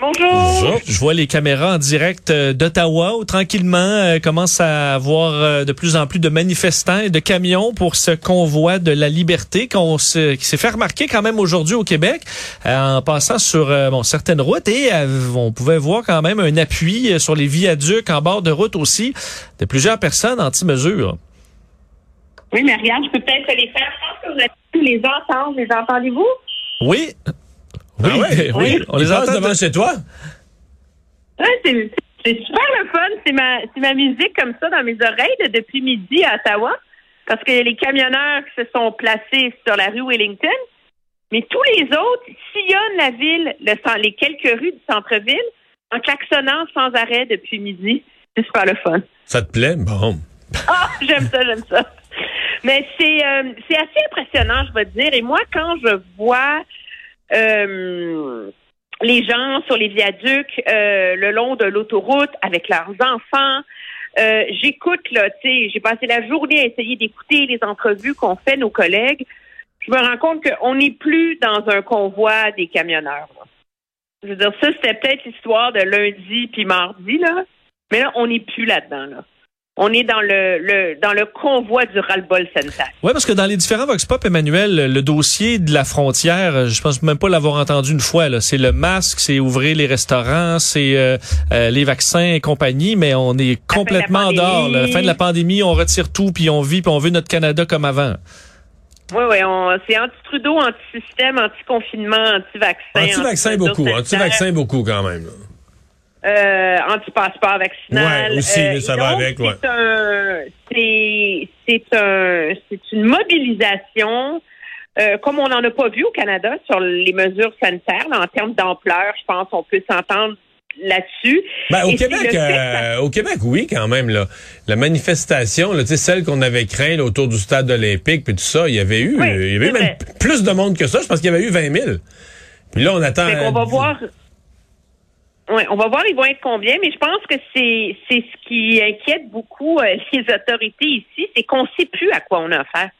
Bonjour. Je vois les caméras en direct euh, d'Ottawa où tranquillement euh, commence à avoir euh, de plus en plus de manifestants et de camions pour ce convoi de la liberté qu'on se- qui s'est fait remarquer quand même aujourd'hui au Québec euh, en passant sur bon, certaines routes et on pouvait voir quand même un appui sur les viaducs en bord de route aussi de plusieurs personnes anti-mesures. Oui, mais regarde, je peux peut-être les faire. Je pense que vous avez pu les entendre. Les entendez-vous? Oui. Oui, Ah ouais? oui, on les entend devant chez toi? Oui, c'est c'est super le fun. C'est ma, c'est ma musique comme ça dans mes oreilles de- depuis midi à Ottawa. Parce qu'il y a les camionneurs qui se sont placés sur la rue Wellington. Mais tous les autres sillonnent la ville, le, les quelques rues du centre-ville, en klaxonnant sans arrêt depuis midi. C'est super le fun. Ça te plaît? Bon. Ah, j'aime ça, j'aime ça. Mais c'est euh, c'est assez impressionnant, je vais te dire. Et moi, quand je vois euh, les gens sur les viaducs euh, le long de l'autoroute avec leurs enfants, euh, j'écoute là, tu sais, j'ai passé la journée à essayer d'écouter les entrevues qu'ont fait nos collègues. Je me rends compte qu'on n'est plus dans un convoi des camionneurs. Je veux dire, ça, c'était peut-être l'histoire de lundi puis mardi, là. Mais là, on n'est plus là-dedans, là. On est dans le, le dans le convoi du ras-le-bol sanitaire. Oui, parce que dans les différents Vox Pop, Emmanuel, le dossier de la frontière, je pense même pas l'avoir entendu une fois. là. C'est le masque, c'est ouvrir les restaurants, c'est euh, euh, les vaccins et compagnie, mais on est complètement en dehors. La fin de la pandémie, on retire tout, puis on vit, puis on veut notre Canada comme avant. Oui, oui, on, c'est anti-Trudeau, anti-système, anti-confinement, anti-vaccin. Anti-vaccin beaucoup. Anti-vaccin beaucoup quand même. là. Euh, anti-passeport vaccinal. Ouais, aussi, ça va donc, avec, ouais. C'est un, c'est, c'est un, c'est une mobilisation euh, comme on n'en a pas vu au Canada sur les mesures sanitaires, là, en termes d'ampleur, je pense qu'on peut s'entendre là-dessus. Ben, au Québec, fait euh, au Québec, oui, quand même. Là. La manifestation, là, celle qu'on avait crainte là, autour du stade olympique, puis tout ça, il y avait eu, Oui, euh, il y avait eu même plus de monde que ça. Je pense qu'il y avait eu 20 000. Puis là, on attend. Fait qu'on va euh, voir. On va voir ils vont être combien, mais je pense que c'est ce qui inquiète beaucoup euh, les autorités ici, c'est qu'on sait plus à quoi on a affaire.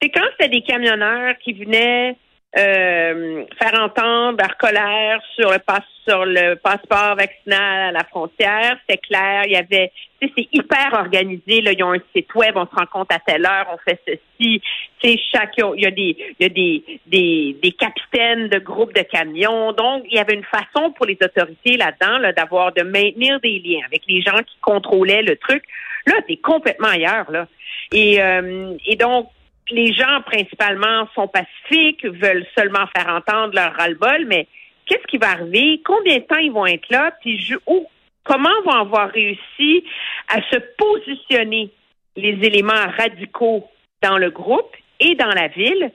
C'est quand c'était des camionneurs qui venaient euh, faire entendre leur colère sur le passe sur le passeport vaccinal à la frontière, c'est clair, il y avait tu sais, c'est hyper organisé. Là, ils ont un site web, on se rencontre à telle heure, on fait ceci. Tu sais, chaque, il y a des, il y a des, des, des capitaines de groupes de camions. Donc, il y avait une façon pour les autorités là-dedans, là, d'avoir, de maintenir des liens avec les gens qui contrôlaient le truc. Là, c'est complètement ailleurs, là. Et, euh, et donc, les gens, principalement, sont pacifiques, veulent seulement faire entendre leur ras-le-bol, mais qu'est-ce qui va arriver? Combien de temps ils vont être là? Puis, je- où, comment vont avoir réussi à se positionner les éléments radicaux dans le groupe et dans la ville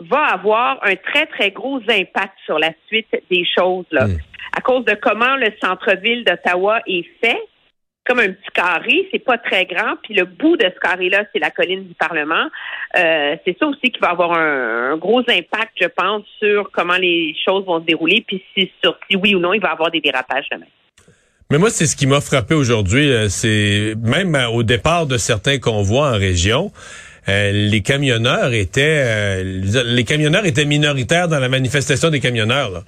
va avoir un très, très gros impact sur la suite des choses. Là. Mm. À cause de comment le centre-ville d'Ottawa est fait, comme un petit carré, c'est pas très grand, puis le bout de ce carré-là, c'est la colline du Parlement. Euh, c'est ça aussi qui va avoir un, gros impact, je pense, sur comment les choses vont se dérouler, puis si, sur si oui ou non il va y avoir des dérapages demain. Mais moi, c'est ce qui m'a frappé aujourd'hui. euh, C'est même euh, au départ de certains convois en région, euh, les camionneurs étaient euh, les camionneurs étaient minoritaires dans la manifestation des camionneurs. Là.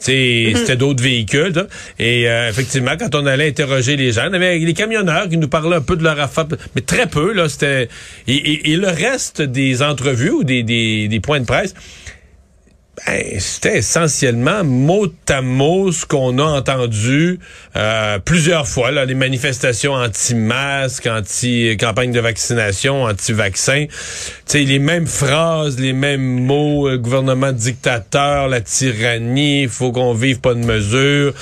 Mm-hmm. C'était d'autres véhicules. Et euh, effectivement, quand on allait interroger les gens, il y avait les camionneurs qui nous parlaient un peu de leur affaire, mais très peu. là. C'était et, et, le reste des entrevues ou des, des, des points de presse, ben, c'était essentiellement mot à mot ce qu'on a entendu euh, plusieurs fois, là, les manifestations anti-masques, anti-campagne de vaccination, anti-vaccin. les mêmes phrases, les mêmes mots, euh, gouvernement dictateur, la tyrannie, faut qu'on vive pas de mesures.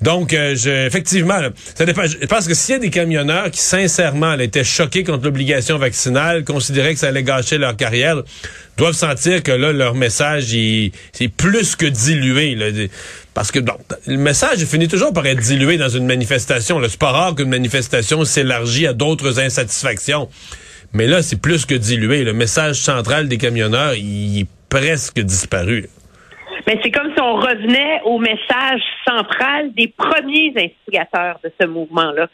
Donc, euh, je, effectivement, ça dépend. Je que s'il y a des camionneurs qui, sincèrement, étaient choqués contre l'obligation vaccinale, considéraient que ça allait gâcher leur carrière, doivent sentir que là, leur message, c'est plus que dilué. Là. Parce que le message finit toujours par être dilué dans une manifestation. C'est pas rare qu'une manifestation s'élargit à d'autres insatisfactions. Mais là, c'est plus que dilué. Le message central des camionneurs, il est presque disparu. Mais c'est comme si on revenait au message central des premiers instigateurs de ce mouvement-là.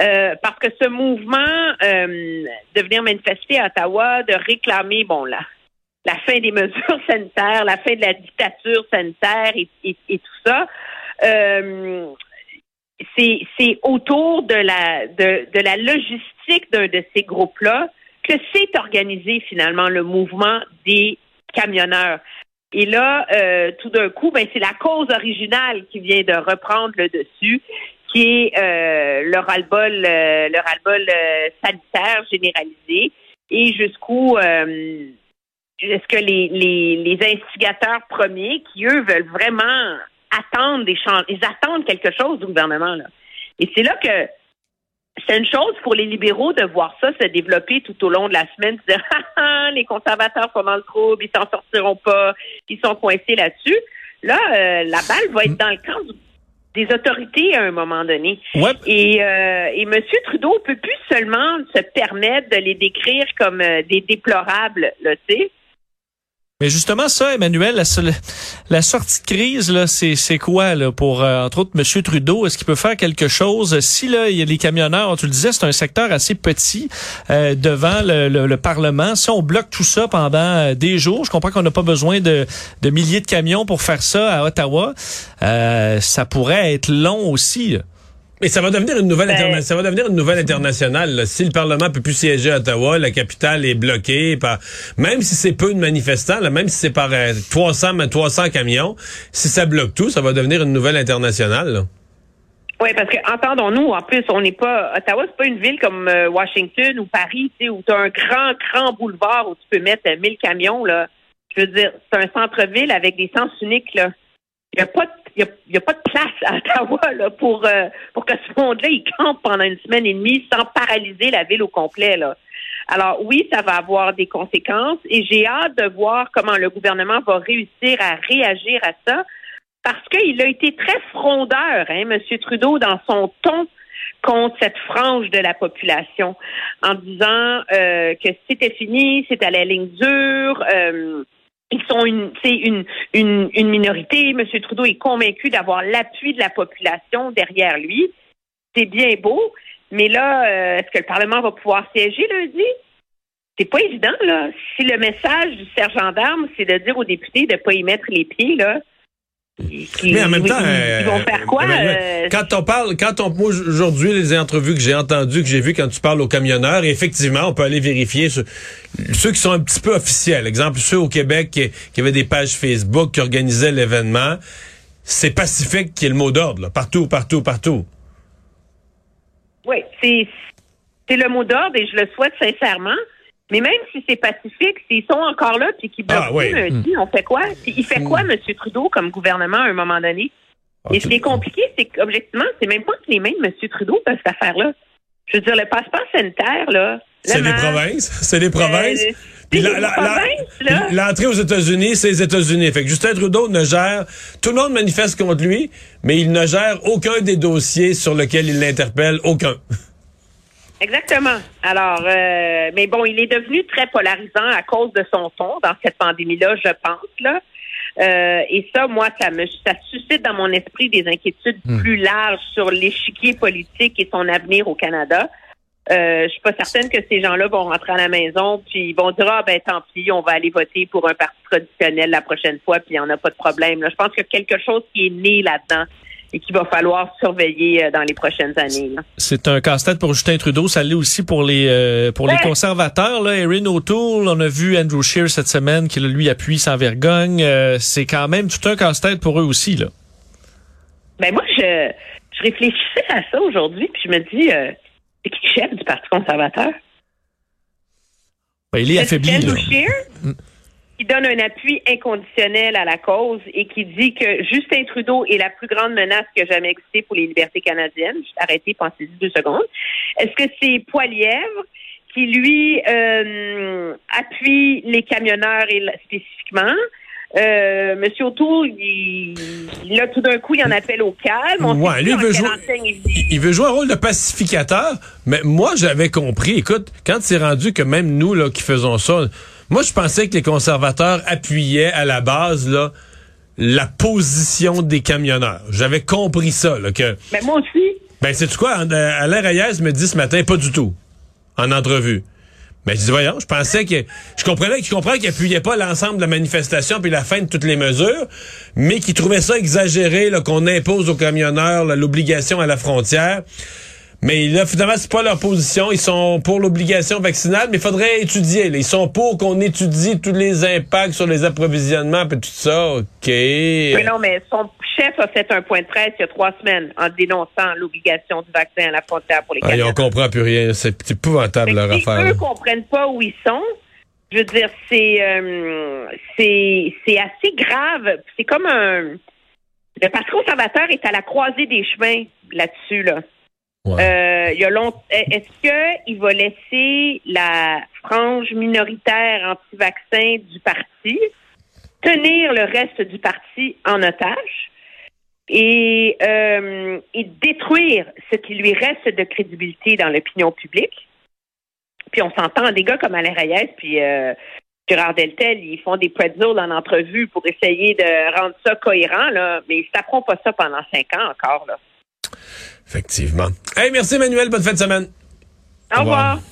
Euh, parce que ce mouvement euh, de venir manifester à Ottawa, de réclamer, bon, là, la fin des mesures sanitaires, la fin de la dictature sanitaire et, tout ça, euh, c'est autour de la, de, de la logistique d'un de ces groupes-là que s'est organisé finalement le mouvement des camionneurs. Et là, euh, tout d'un coup, ben, c'est la cause originale qui vient de reprendre le dessus, qui est euh, le ras-le-bol, euh, euh, sanitaire généralisé, et jusqu'où est-ce que les, les, les instigateurs premiers, qui eux veulent vraiment attendre des changements, ils attendent quelque chose du gouvernement là. Et c'est là que c'est une chose pour les libéraux de voir ça se développer tout au long de la semaine, de dire ah, ah, les conservateurs sont dans le trouble, ils s'en sortiront pas, ils sont coincés là-dessus. Là, euh, la balle va être dans le camp des autorités à un moment donné. Et, euh, et M. Trudeau peut plus seulement se permettre de les décrire comme euh, des déplorables, là, tu sais. Mais justement, ça, Emmanuel, la, sortie de crise, c'est quoi là, pour, euh, entre autres, M. Trudeau? Est-ce qu'il peut faire quelque chose? Si là, il y a les camionneurs, tu le disais, c'est un secteur assez petit euh, devant le, le, Parlement. Si on bloque tout ça pendant euh, des jours, je comprends qu'on n'a pas besoin de, de, milliers de camions pour faire ça à Ottawa. ça pourrait être long aussi. Mais ça va devenir une nouvelle ben, ça va devenir une nouvelle internationale. Si le Parlement peut plus siéger à Ottawa, la capitale est bloquée par même si c'est peu de manifestants, même si c'est par 300 euh, 300 camions, si ça bloque tout, ça va devenir une nouvelle internationale. Oui, parce que entendons-nous, en plus, on n'est pas Ottawa, c'est pas une ville comme euh, Washington ou Paris, tu sais, où tu as un grand, grand boulevard où tu peux mettre 1000 camions là. Je veux dire, c'est un centre-ville avec des sens uniques là. Il n'y a pas de il n'y a, pas de place à Ottawa là, pour, euh, pour que ce monde-là, il campe pendant une semaine et demie sans paralyser la ville au complet. Là. Alors oui, ça va avoir des conséquences et j'ai hâte de voir comment le gouvernement va réussir à réagir à ça parce qu'il a été très frondeur, hein, M. Trudeau, dans son ton contre cette frange de la population en disant euh, que c'était fini, c'était à la ligne dure. Euh, ils sont une, une, une, une minorité. M. Trudeau est convaincu d'avoir l'appui de la population derrière lui. C'est bien beau, mais là, euh, est-ce que le Parlement va pouvoir siéger lundi? C'est pas évident, là. Si le message du sergent d'armes, c'est de dire aux députés de ne pas y mettre les pieds, là, mais en même temps, ils, vont faire quoi euh, Quand on parle, quand on aujourd'hui les entrevues que j'ai entendues, que j'ai vues quand tu parles aux camionneurs, effectivement, on peut aller vérifier ceux, qui sont un petit peu officiels. Exemple, ceux au Québec qui, avaient des pages Facebook qui organisaient l'événement. C'est pacifique qui est le mot d'ordre, partout, partout, partout. Oui, c'est c'est le mot d'ordre et je le souhaite sincèrement. Mais même si c'est pacifique, s'ils sont encore là puis qu'ils bloquent ah, hmm. on fait quoi? il fait quoi, hmm. M. Trudeau, comme gouvernement, à un moment donné? Ah, et ce qui est compliqué, c'est qu'objectivement, c'est même pas que les mains de M. Trudeau peuvent cette affaire-là. Je veux dire, le passeport sanitaire, là. C'est les provinces. C'est les provinces. Euh, l'entrée aux États-Unis, c'est les États-Unis. Fait que Justin Trudeau ne gère, tout le monde manifeste contre lui, mais il ne gère aucun des dossiers sur lesquels il l'interpelle, aucun. Exactement. Alors, euh, mais bon, il est devenu très polarisant à cause de son ton dans cette pandémie-là, je pense là. Euh, et ça, moi, ça me ça suscite dans mon esprit des inquiétudes hmm. plus larges sur l'échiquier politique et son avenir au Canada. Euh, je suis pas certaine que ces gens-là vont rentrer à la maison puis ils vont dire ah ben tant pis, on va aller voter pour un parti traditionnel la prochaine fois puis on n'a pas de problème. Là, je pense qu'il y a quelque chose qui est né là-dedans et qu'il va falloir surveiller euh, dans les prochaines années. C'est un casse-tête pour Justin Trudeau. Ça l'est aussi pour les euh, pour les conservateurs. Là, Erin O'Toole, on a vu Andrew Scheer cette semaine qui lui appuie sans vergogne. Euh, c'est quand même tout un casse-tête pour eux aussi. Là. Ben moi, je, je réfléchissais à ça aujourd'hui puis je me dis euh, c'est qui le chef du Parti conservateur? Ben, il est affaibli. Andrew. Scheer? Qui donne un appui inconditionnel à la cause et qui dit que Justin Trudeau est la plus grande menace qui a jamais existé pour les libertés canadiennes. Arrêtez, pensez-y deux secondes. Est-ce que c'est Poilièvre qui, lui, euh, appuie les camionneurs et spécifiquement? Euh, Monsieur O'Toole, il, là, tout d'un coup, il en appelle au calme. On Ouais, lui, il veut jouer- il veut jouer un rôle de pacificateur, mais moi, j'avais compris. Écoute, quand c'est rendu que même nous, là, qui faisons ça, moi, je pensais que les conservateurs appuyaient à la base, là, la position des camionneurs. J'avais compris ça, là, que, Ben, moi aussi. ben, c'est quoi, en- euh, Alain Reyes me dit ce matin, pas du tout, en entrevue. Mais je dis, voyons, je pensais que, je comprenais, je comprends qu'il appuyait pas l'ensemble de la manifestation puis la fin de toutes les mesures, mais qu'il trouvait ça exagéré, qu'on impose aux camionneurs, l'obligation à la frontière. Mais là, finalement, c'est pas leur position. Ils sont pour l'obligation vaccinale, mais il faudrait étudier. là. Ils sont pour qu'on étudie tous les impacts sur les approvisionnements et tout ça. OK. Oui, non, mais son chef a fait un point de presse il y a trois semaines en dénonçant l'obligation du vaccin à la frontière pour les Ah, et on comprend plus rien. C'est épouvantable, leur si affaire. eux comprennent pas où ils sont, je veux dire, c'est euh, c'est assez grave. C'est comme un le Parti conservateur est à la croisée des chemins là-dessus là. Ouais. Euh. Est-ce que il va laisser la frange minoritaire anti-vaccin du parti tenir le reste du parti en otage et, euh, et détruire ce qui lui reste de crédibilité dans l'opinion publique? Puis on s'entend des gars comme Alain Reyes puis euh, Gérard Deltel, ils font des pretzels en entrevue pour essayer de rendre ça cohérent, là, mais ils ne pas ça pendant cinq ans encore. Là. Effectivement. Hey, merci, Emmanuel. Bonne fin de semaine. Au Au revoir. revoir.